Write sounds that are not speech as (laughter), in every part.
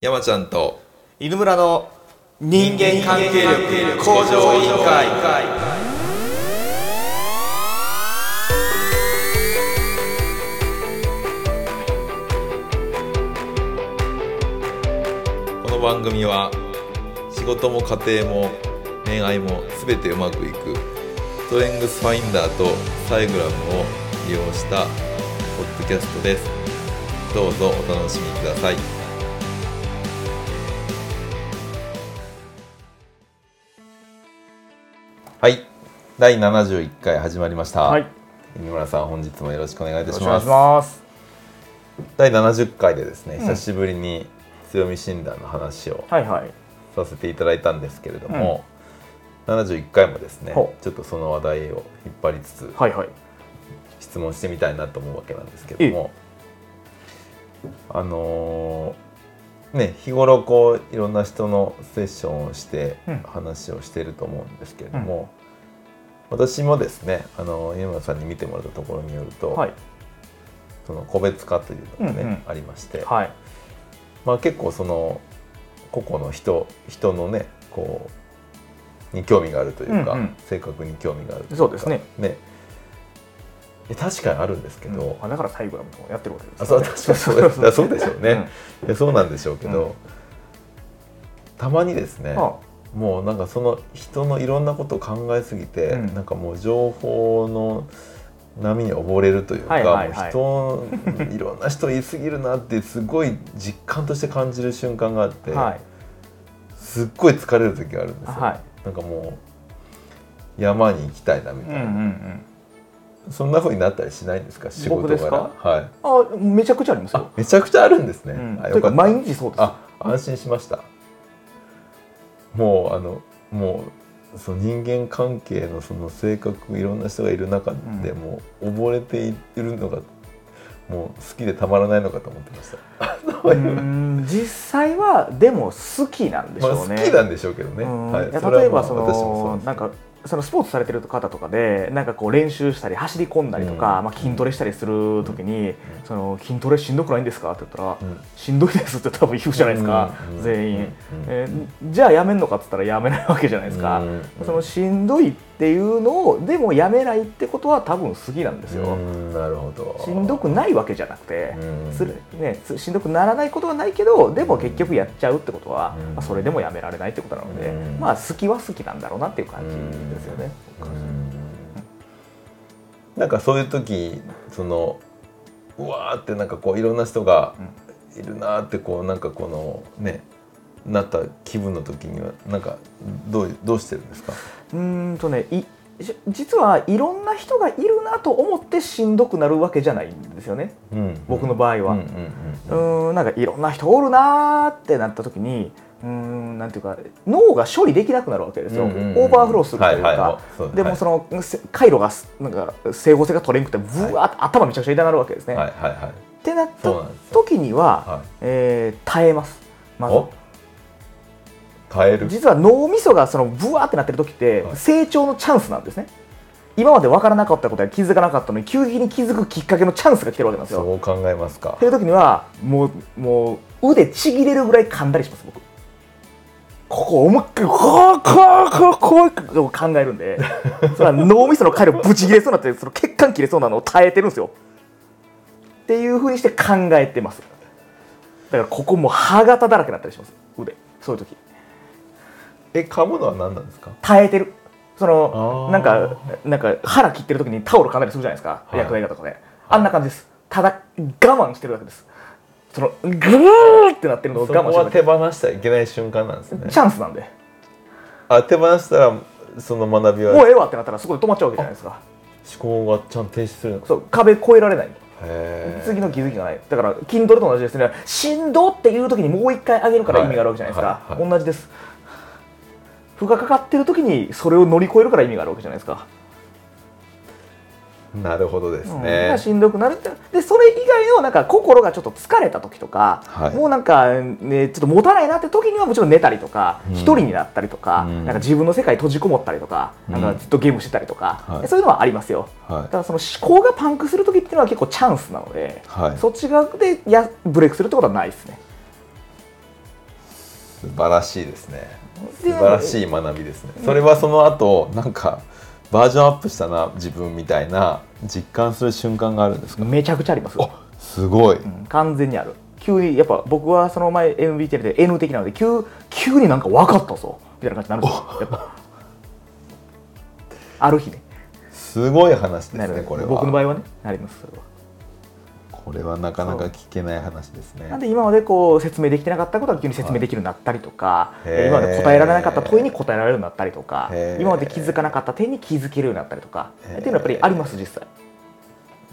山ちゃんと犬村の人間関係力向上委員会。この番組は仕事も家庭も恋愛も全てうまくいくストレングスファインダーとサイグラムを利用したポッドキャストです。どうぞお楽しみください第71回始まりました、はい。よ犬村さん本日もよろしくお願いいたします。第70回でですね、ん。久しぶりに強み診断の話をはいはい。させていただいたんですけれども、71回もですねちょっとその話題を引っ張りつつはいはい。質問してみたいなと思うわけなんですけどもあのーね日頃こういろんな人のセッションをしてうん。話をしていると思うんですけれども、私もですねあの井村さんに見てもらったところによると、はい。その個別化というのがね、うんうん。ありまして、はい。まあ、結構その個々の人人のねこうに興味があるというか、うんうん。性格に興味があるというかそうですね。ね。え確かにあるんですけど、うん。あだからサイグラムもやってるわけですあそう確かにそうです。だそうでしょうね、うん。そうなんでしょうけど、うん。たまにですね、あもうなんかその人のいろんなことを考えすぎて、うん。なんかもう情報の波に溺れるというか、はいはいはい。人いろんな人言い過ぎるなってすごい実感として感じる瞬間があって、はい。すっごい疲れる時があるんですよ、はい。なんかもう山に行きたいなみうんうんうたいな、ん。そんな風になったりしないんですか？仕事僕ですか？はい。あめちゃくちゃありますあよめちゃくちゃあるんですね、うん。あよかった。毎日そうですあ安心しましたもうあのもうその人間関係のその性格いろんな人がいる中でうん。もう溺れているのがもう好きでたまらないのかと思ってました、(laughs) 実際はでも好きなんでしまあ、ょうね、好きなんでしょうけどね、うん。はい。例えばそ私もそのなんかそのスポーツされてる方とかでなんかこう練習したり走り込んだりとか、うん。まあ、筋トレしたりする時に、その筋トレしんどくないんですか？って言ったら、うん。しんどいですって多分言うじゃないですか、うん。全員、うん。えーじゃあやめんのかって言ったらやめないわけじゃないですか、うん。そのしんどいっていうのをでもやめないってことは多分好きなんですよ、うんなるほど。しんどくないわけじゃなくて、うん。するね、すしんどくならないことはないけどでも結局やっちゃうってことは、うん。まあ、それでもやめられないってことなので、うん。まあ好きは好きなんだろうなっていう感じですよね。うん。なんかそういう時そのうわーってなんかこういろんな人がいるなーってこうなんかこのねなった気分の時にはなんかどうどうしてるんですか？うーんとね実はいろんな人がいるなと思ってしんどくなるわけじゃないんですよね。うん。僕の場合は。うんなんかいろんな人おるなーってなった時にうーんなんていうか脳が処理できなくなるわけですよ、うんうんうんオーバーフローするというか、でもその、せ回路がすなんか整合性が取れんくてぶわーって頭めちゃくちゃ痛なるわけですね。はい。はいはいってなった時には、はい。えー耐えます。まず。お？耐える。実は脳みそがそのブワーってなってる時ってはい。成長のチャンスなんですね。今まで分からなかったことや気づかなかったのに急激に気づくきっかけのチャンスが来てるわけなんですよ。そう考えますか。っていう時にはもうもう腕ちぎれるぐらい噛んだりします僕。ここ思いっきりこうこうこうこうこう考えるんで (laughs) それは脳みその回路ブチ切れそうになってその血管切れそうなのを耐えてるんですよ。っていうふうにして考えてます。だからここもう歯型だらけになったりします。腕。そういう時え噛むのは何なんですか？耐えてる。そのなんかなんか腹切ってる時にタオル噛んだりするじゃないですか、はい。薬剤画とかで。あんな感じです。ただ我慢してるだけです。そのグーってなってるのを我慢してるは手放しちゃいけない瞬間なんですね。チャンスなんで。あ手放したらその学びはもうええわってなったらそこで止まっちゃうわけじゃないですか。思考がちゃんと停止するそう壁越えられない。次の気づきがない。だから筋トレと同じですね。しんどっていう時にもう一回上げるから意味があるわけじゃないですか、はいはいはい。同じです負荷かかってる時にそれを乗り越えるから意味があるわけじゃないですか。なるほどですうん。ね、しんどくなるってでそれ以外のなんか心がちょっと疲れた時とか、はい。もうなんか、ね、ちょっと持たないなって時にはもちろん寝たりとかうん。一、人になったりとか,、うん。なんか自分の世界閉じこもったりとか,、なんかずっとゲームしてたりとか、はい。そういうのはありますよ。はい。だからその思考がパンクする時っていうのは結構チャンスなので、はい。そっち側でやブレイクするってことはないですね。素晴らしいですね素で晴らしい学びですね。それはその後なんかバージョンアップしたな自分みたいな実感する瞬間があるんですか？めちゃくちゃあります。あすごい、うん完全にある。急にやっぱ僕はその前 MBTL で N 的なので急急になんか分かったぞ。みたいな感じになるんですよ。やっぱ。ある日ね。すごい話ですねこれは。僕の場合はねなりますそれはこれはなかなか聞けない話ですね。なんで今までこう説明できてなかったことが急に説明できるようになったりとか、へー。今まで答えられなかった問いに答えられるようになったりとか今まで気づかなかった点に気づけるようになったりとかっていうのはやっぱりあります実際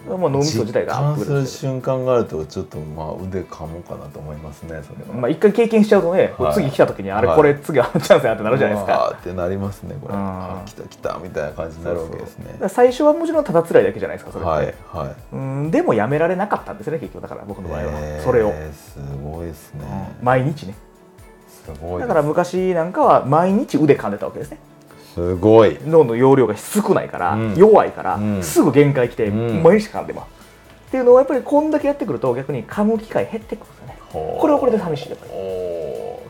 もう脳みそ自体がアップする瞬間があるとちょっとまあ腕かもうかなと思いますねそれは、まあ一回経験しちゃうとね、はい。次来た時にあれ、はい。これ次あのチャンスやってなるじゃないですか。ってなりますねこれ。うん。あ来た来たみたいな感じになるわけですね。最初はもちろんただ辛いだけじゃないですかそれはいはい。うんでもやめられなかったんですね結局だから僕の場合は。それを、すごいですね、毎日ね。すごいだから昔なんかは毎日腕噛んでたわけですねすごい。脳の容量が少ないから、うん。弱いから、うん。すぐ限界来て、うん。毎日噛んでますっていうのはやっぱりこんだけやってくると逆に噛む機会減ってくるんですよね。これはこれで寂しいやっぱり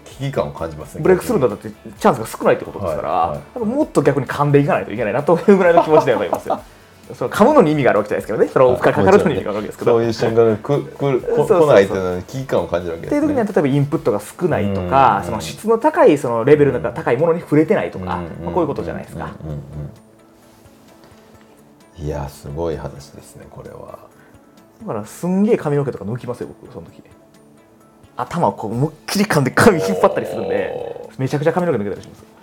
危機感を感じますね。ブレイクスルーのだってチャンスが少ないってことですから、はいはい。やっぱもっと逆に噛んでいかないといけないなというぐらいの気持ちではありますよその噛むのに意味があるわけじゃないですけどねそれを負荷かかるのに意味があるわけですけど、そういう瞬間が来ないっていうのに危機感を感じるわけですねっていう時には例えばインプットが少ないとか、うんその質の高いそのレベルが高いものに触れてないとか、うんまあ、こういうことじゃないですか、いやすごい話ですねこれはだからすんげえ髪の毛とか抜きますよ僕その時頭をこう思いっきり噛んで髪引っ張ったりするんでおめちゃくちゃ髪の毛抜けたりします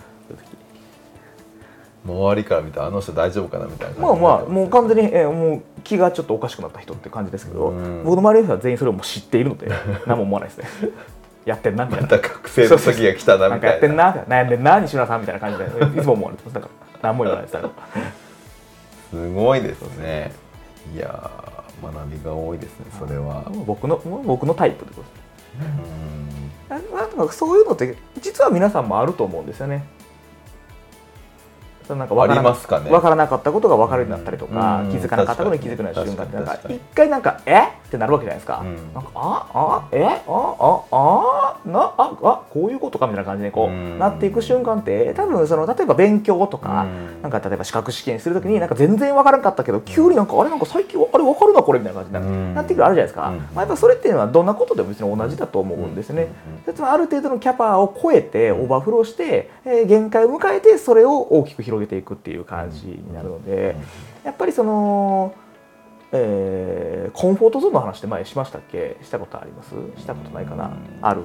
周りから見たらあの人大丈夫かなみたいなまあまあもう完全に、えーもう気がちょっとおかしくなった人って感じですけど、うん。僕の周りの人は全員それをもう知っているので (laughs) 何も思わないですね。やってんなみたいまなた学生の時が来たなみたいな。かやってんな悩んでんな西村さんみたいな感じで (laughs) いつも思われてます。だから何も言わないですすごいですね。いやー学びが多いですねそれは。僕の僕のタイプってことですうん。あなんかそういうのって実は皆さんもあると思うんですよね。なんか分からなありますかね。分からなかったことが分かるようになったりとか、うん気づかなかったことに気づくような瞬間ってなんか一回なんか「え？っ?」てなるわけじゃないですか。うん。なんかああえあああなああこういうことかみたいな感じでこう、うん。なっていく瞬間って多分その例えば勉強とか、うん。なんか例えば資格試験するときになんか全然分からなかったけど急になんかあれなんか最近あれ分かるなこれみたいな感じにな,、ってくるあるじゃないですか、うん。まあ、やっぱそれっていうのはどんなことでも別に同じだと思うんですね。でつまりある程度のキャパを超えてオーバーフローして、えー限界を迎えてそれを大きく広げていくっていう感じになるので、やっぱりその、えーコンフォートゾーンの話って前しましたっけ？したことあります？したことないかな、うん。ある、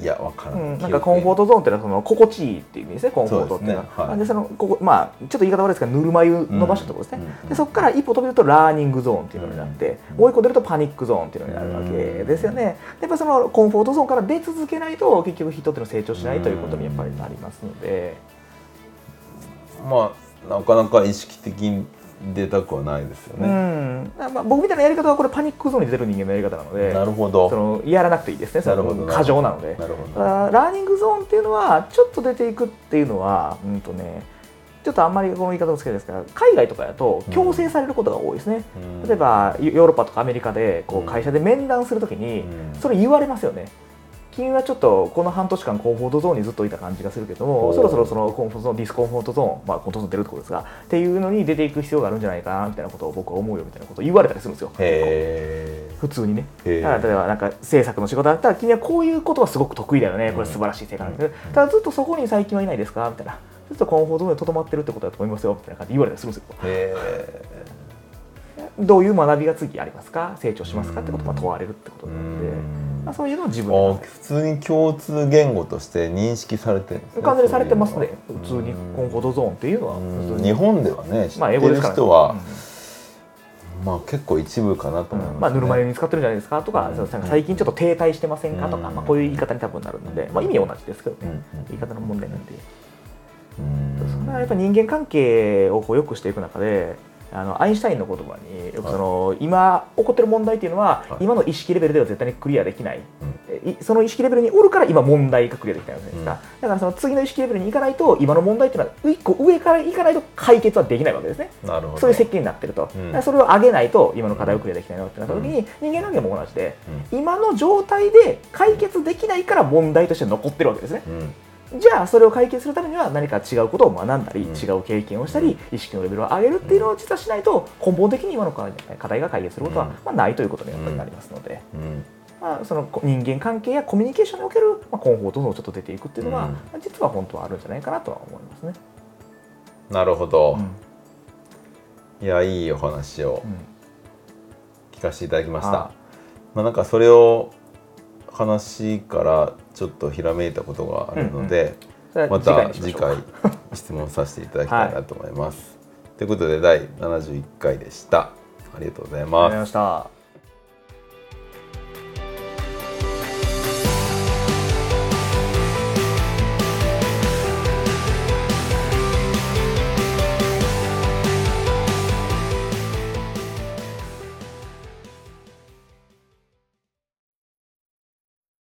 いやわからうん、ないなんかコンフォートゾーンっていうのはその心地いいっていう意味ですねコンフォートっていうのは。ですねはい。でそのここまあちょっと言い方悪いですけどぬるま湯伸ばしたところですね、うんでそこから一歩飛び出るとラーニングゾーンっていうのになって、もう一個出るとパニックゾーンっていうのになるわけですよね、やっぱそのコンフォートゾーンから出続けないと結局人っていうのは成長しないということにやっぱりなりますので、まあなかなか意識的に出たくはないですよね、ん。まあ、僕みたいなやり方はこれパニックゾーンに出てる人間のやり方なのでなるほど。そのやらなくていいですね。そなるほどの過剰なので。なるほど。ラーニングゾーンっていうのはちょっと出ていくっていうのはうんとねちょっとあんまりこの言い方も好きですが海外とかだと強制されることが多いですね、うん。例えばヨヨーロッパとかアメリカでこうん。う会社で面談するときにうん。それ言われますよね君はちょっとこの半年間コンフォートゾーンにずっといた感じがするけどもそろそろそのコンフォートゾーンディスコンフォートゾーンまあコンフォートゾーン出るってことですがっていうのに出ていく必要があるんじゃないかなみたいなことを僕は思うよみたいなことを言われたりするんですよ。へ普通にね。だから例えばなんか制作の仕事だったら君はこういうことがすごく得意だよね。これ素晴らしい成果なんですけどただずっとそこに最近はいないですか？みたいな。ずっとコンフォートゾーンにとどまってるってことだと思いますよみたいな感じで言われたりするんですよ。どういう学びが次ありますか？成長しますか？ってことが問われるってことえなので、うんまあ、そういうのを自分あで普通に共通言語として認識されてるんですね完全にされてますね。普通に。コンフォートゾーンっていうのは。日本ではね知まあってる英語ですから人は、うん。まあ結構一部かなと思います、ね。まあ、ぬるま湯に使ってるんじゃないですかとか、最近ちょっと停滞してませんかとか、うん。まあ、こういう言い方に多分なるので、まあ、意味は同じですけどね、うん。言い方の問題なんで、う。ん。それはやっぱ人間関係をこう良くしていく中であのアインシュタインの言葉によくその、今起こってる問題っていうのは、はい。今の意識レベルでは絶対にクリアできない、うん。いその意識レベルにおるから今問題がクリアできないわけですか、うん。だからその次の意識レベルに行かないと今の問題っていうのは一個上から行かないと解決はできないわけですね。なるほどそういう設計になってると、うん。それを上げないと今の課題をクリアできないのってなった時に、人間関係も同じでう今の状態で解決できないから問題として残ってるわけですねじゃあそれを解決するためには何か違うことを学んだり、うん。違う経験をしたり意識のレベルを上げるっていうのを実はしないと根本的に今の課題が解決することは、うん。まあ、ないということにやっぱりなりますので、うん。まあ、そのこ人間関係やコミュニケーションにおける、まあ、今後どんどんちょっと出ていくっていうのは、実は本当はあるんじゃないかなとは思いますね。なるほど、うん。いやいいお話をうん。聞かせていただきました。あ。まあなんかそれを話からちょっとひらめいたことがあるので、それはま次回た次回質問させていただきたいなと思います。(laughs) ということで第71回でした。ありがとうございます